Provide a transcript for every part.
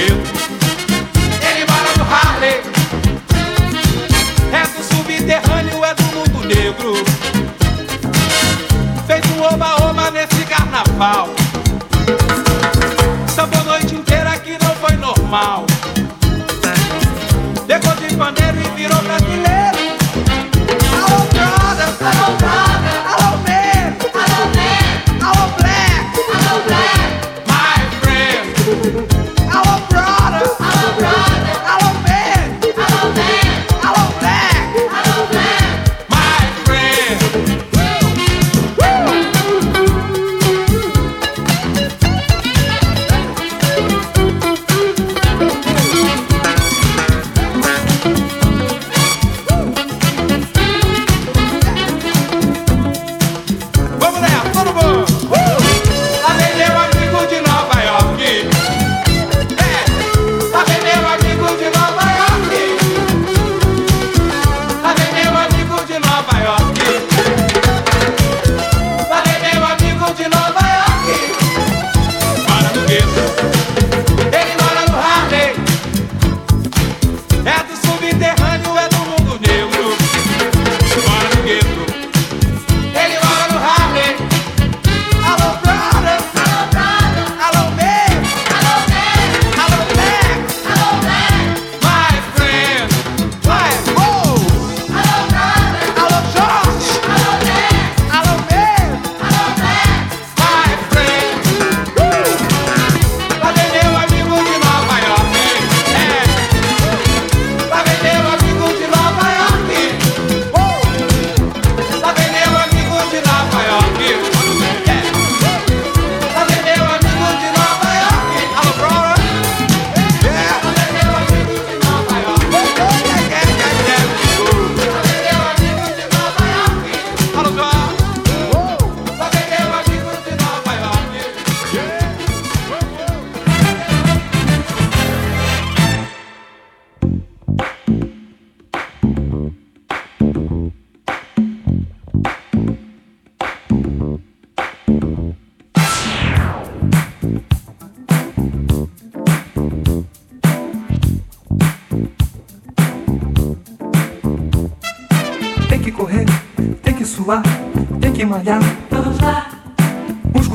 Ele mora no Harley, é do subterrâneo, é do mundo negro. Fez um oba-oba nesse carnaval. Sambou noite inteira que não foi normal. Pegou de pandeiro e virou brasileiro. Alô, brother, alô, brother.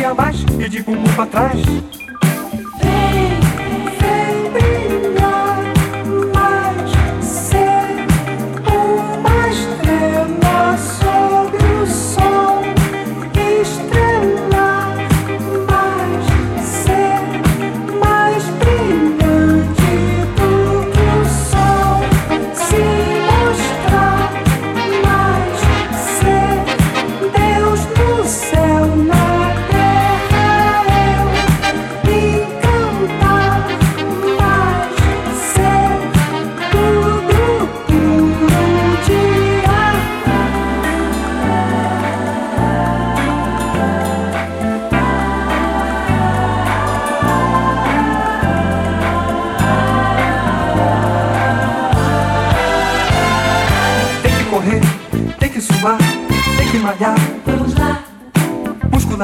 dia a e de bumbum pra trás.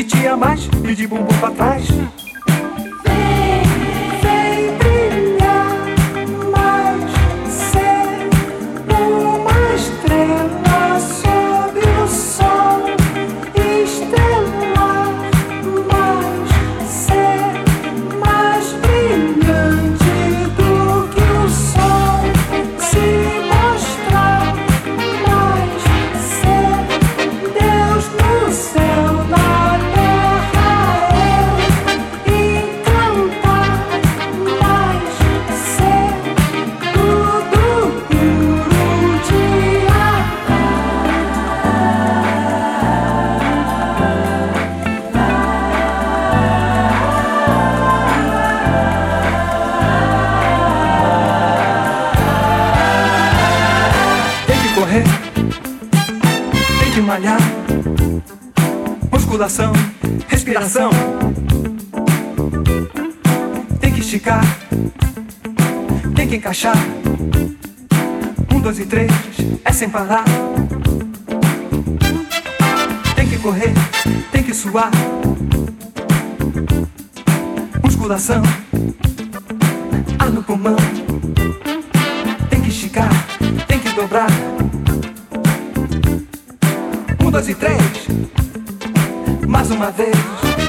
De um tititi a mais e de bumbum pra trás. Musculação, respiração. Tem que esticar, tem que encaixar. Um, dois e três, é sem parar. Tem que correr, tem que suar. Musculação, ar no pulmão. Tem que esticar, tem que dobrar. Um, dois e três, mais uma vez.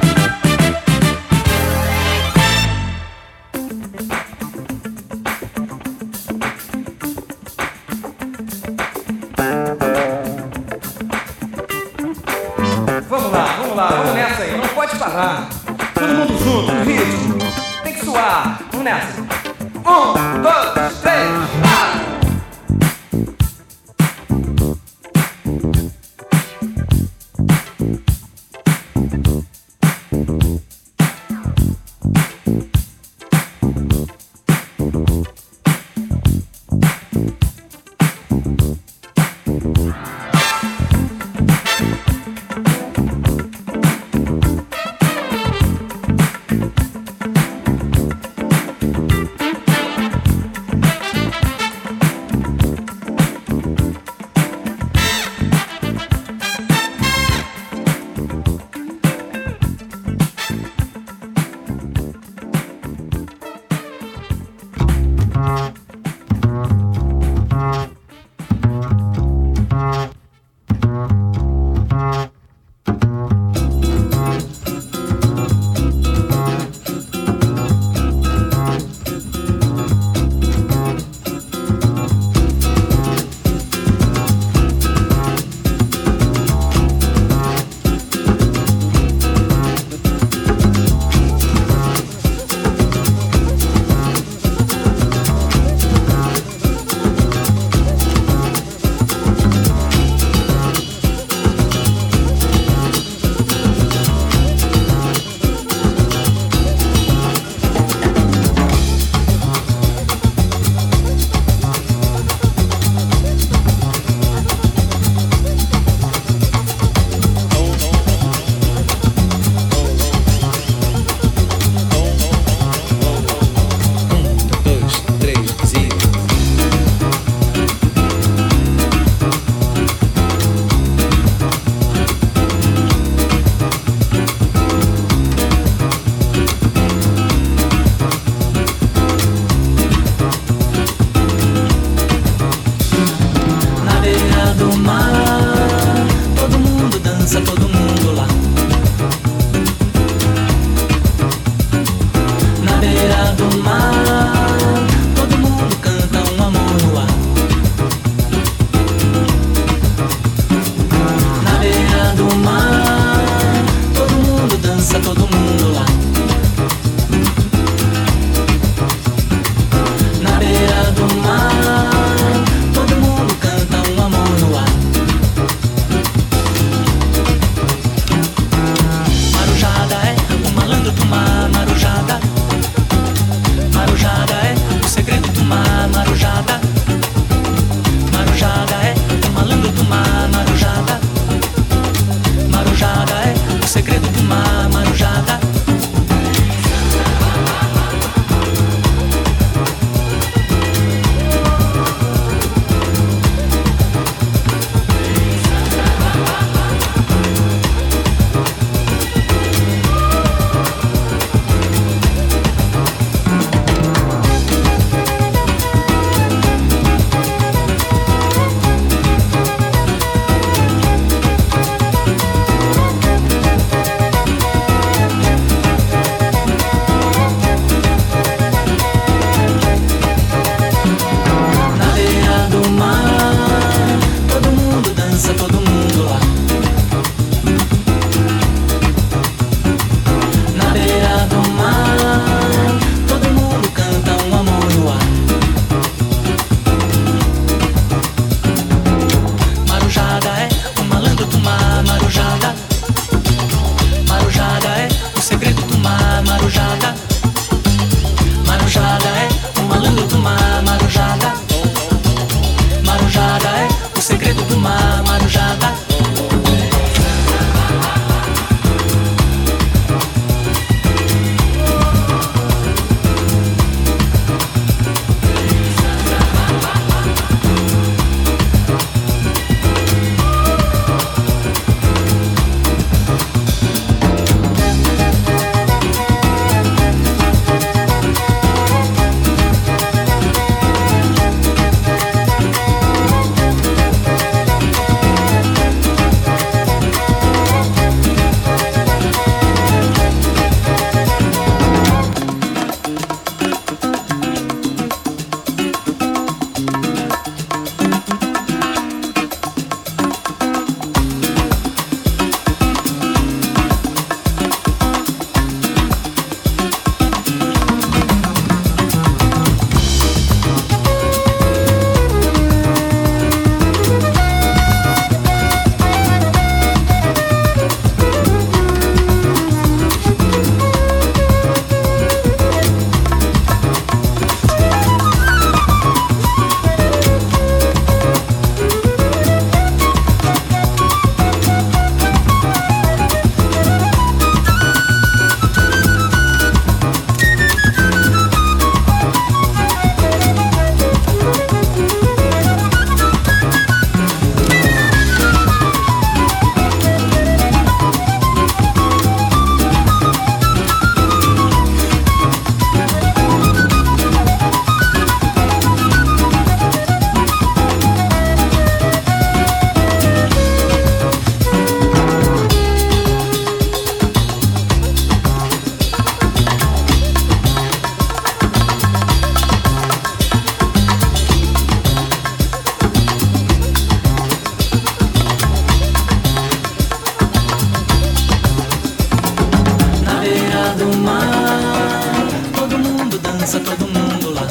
do mar. Todo mundo dança, todo mundo lá.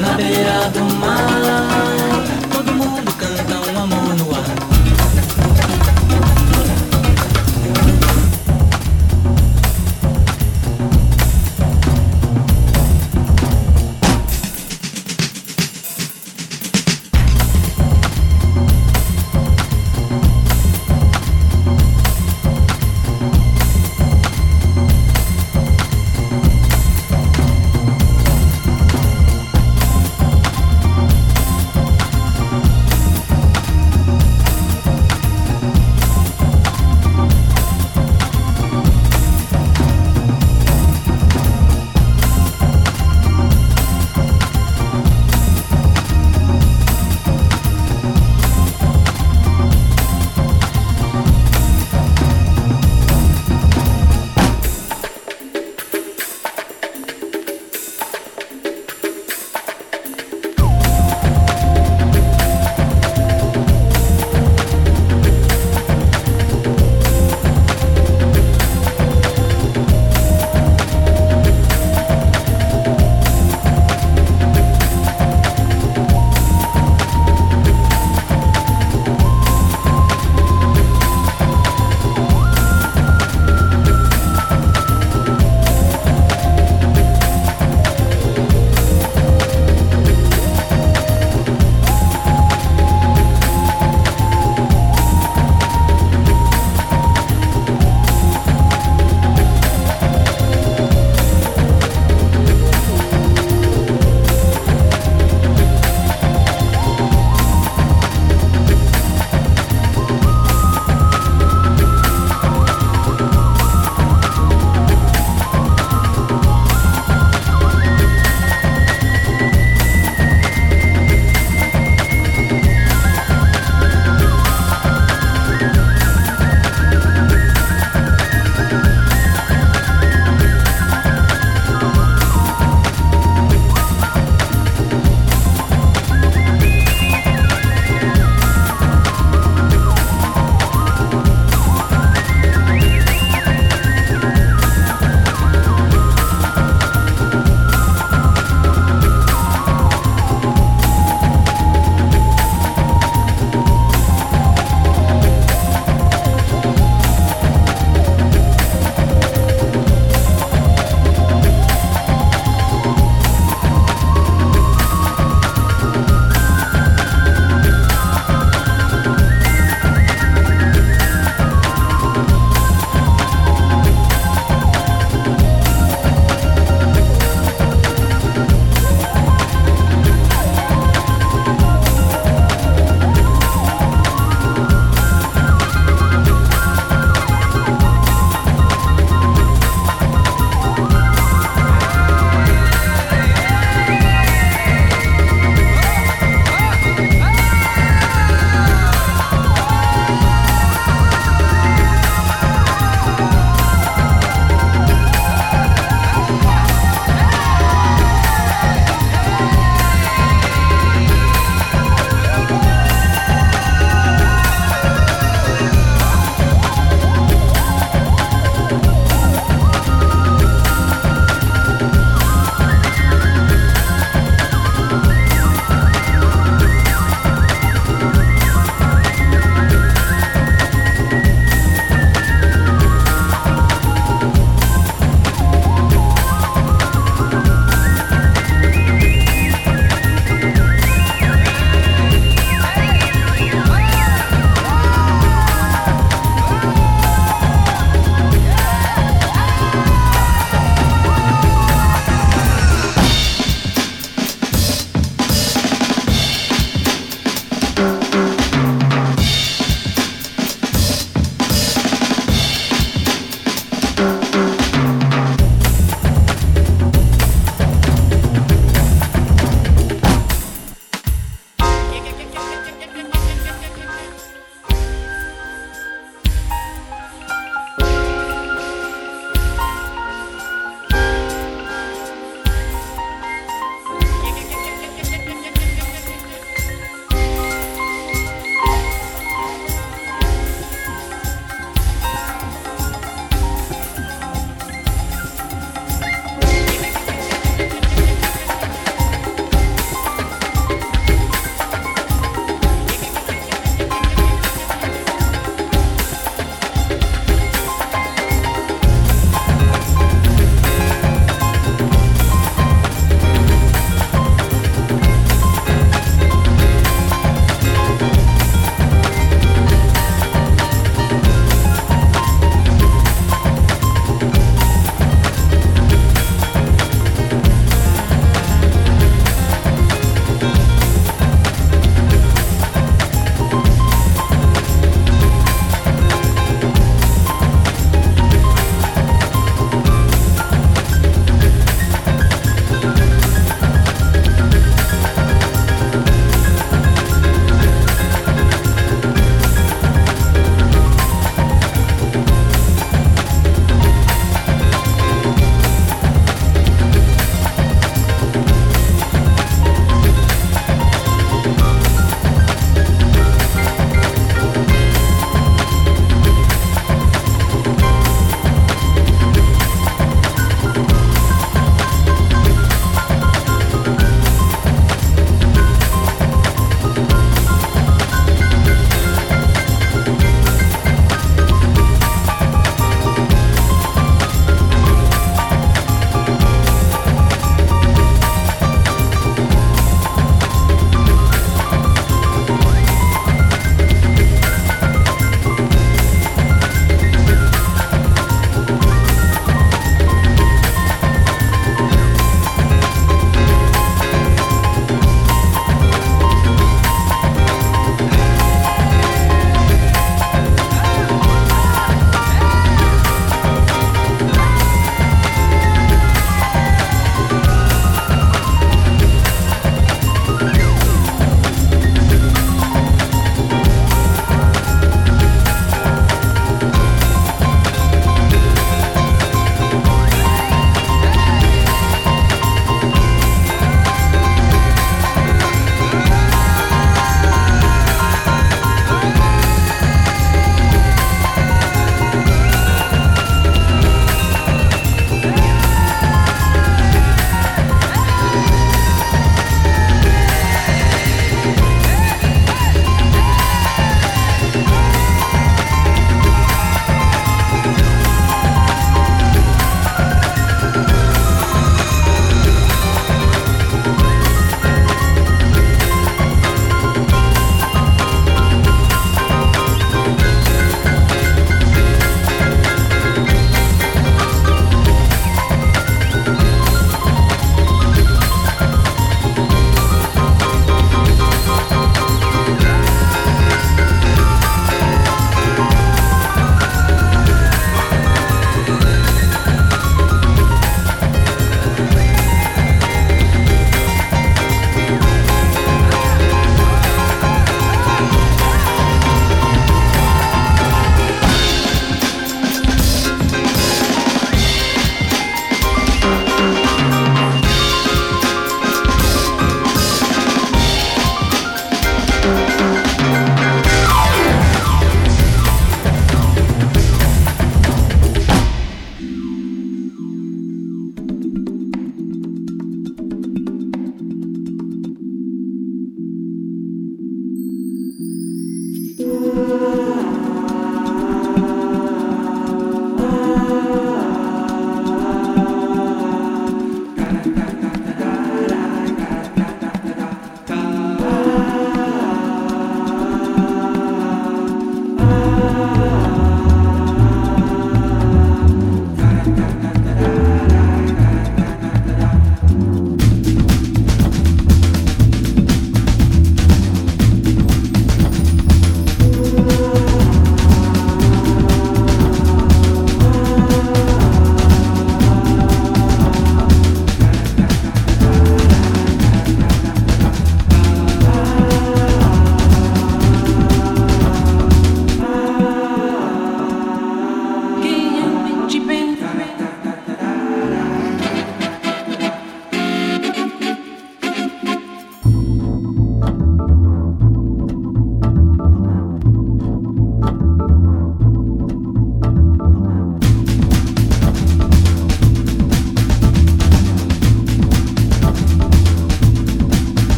Na beira do mar.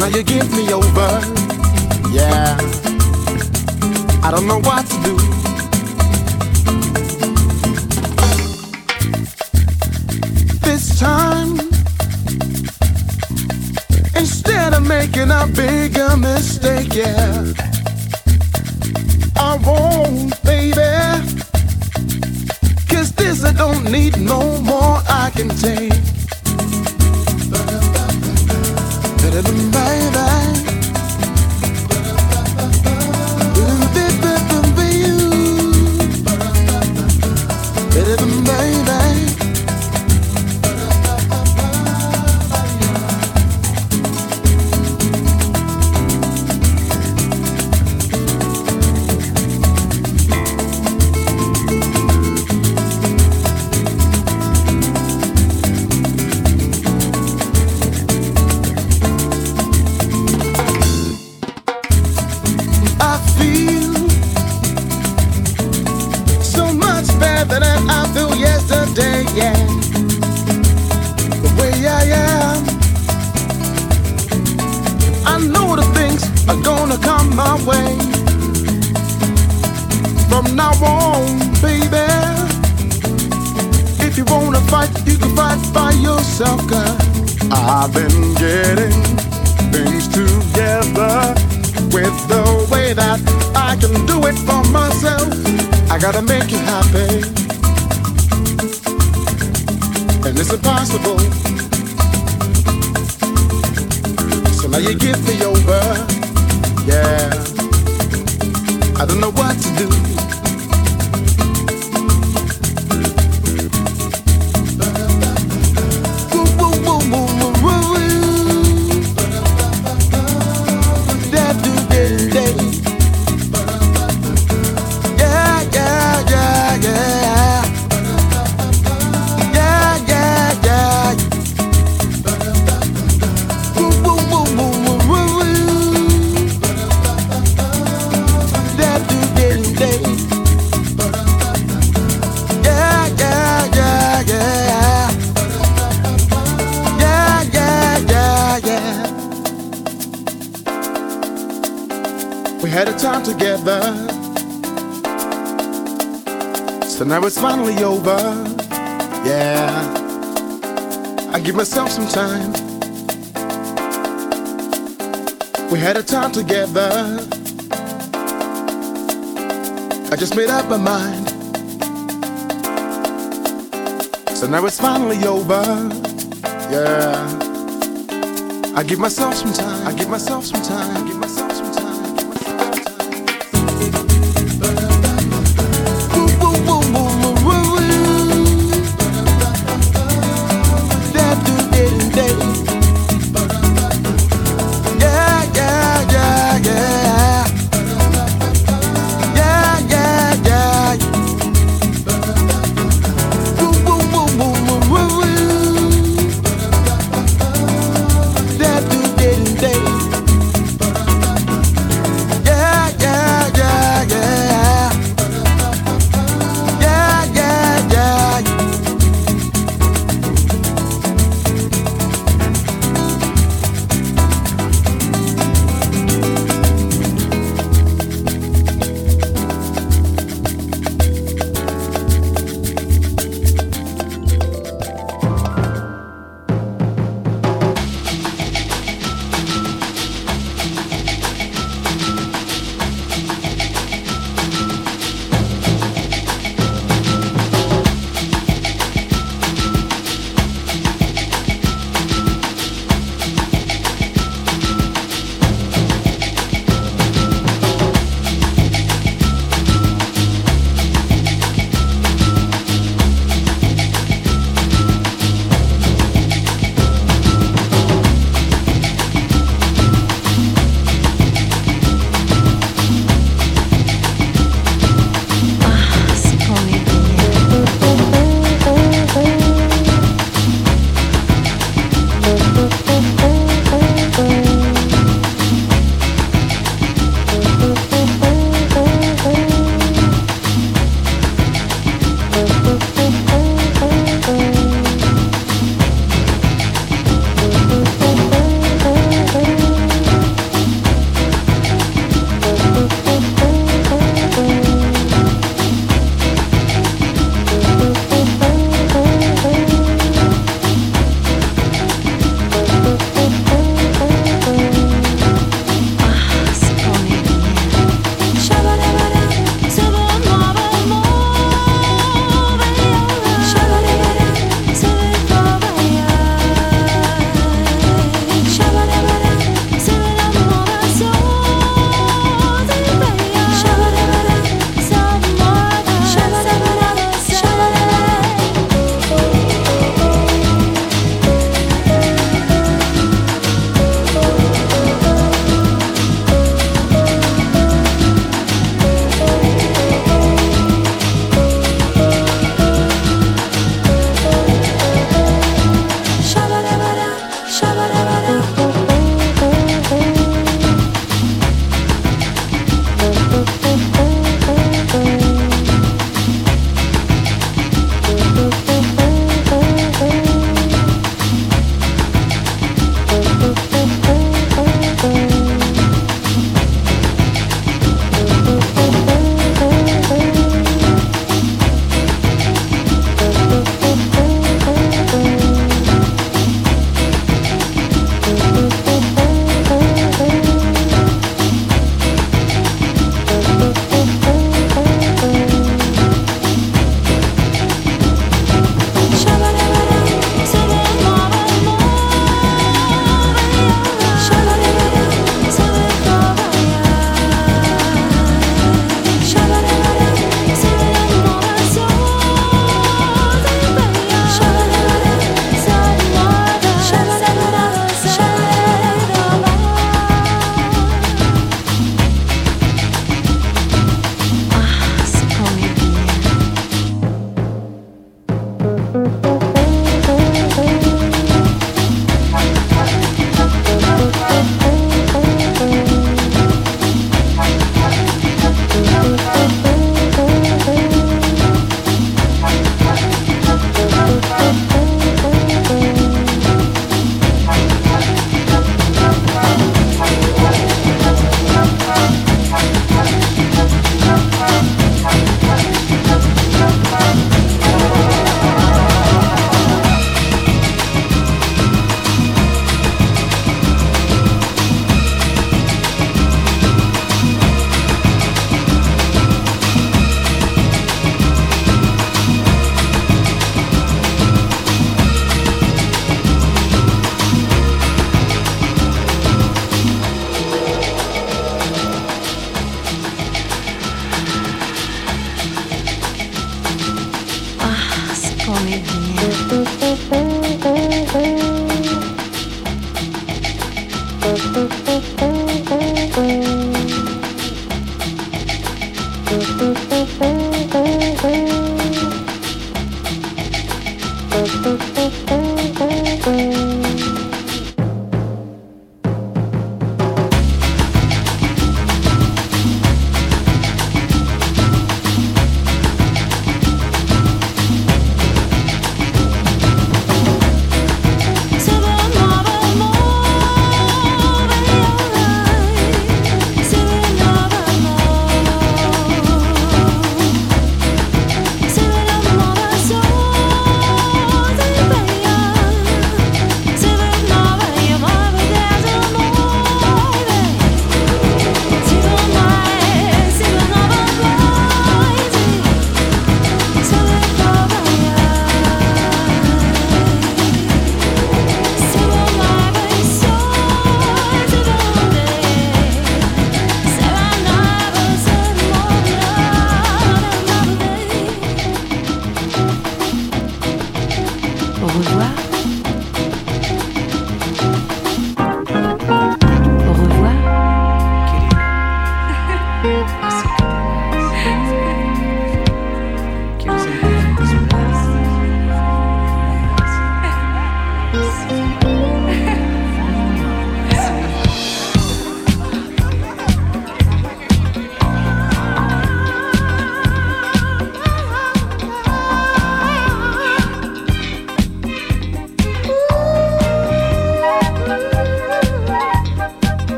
Now you give me over. Yeah. I don't know what to do. this time. Instead of making a bigger mistake, yeah. I won't, baby. Cause this I don't need no more I can take. better than bye bye. what to do. Now it's finally over. Yeah. I give myself some time. We had a time together. I just made up my mind. So now it's finally over. Yeah. I give myself some time. I give myself some time. I give myself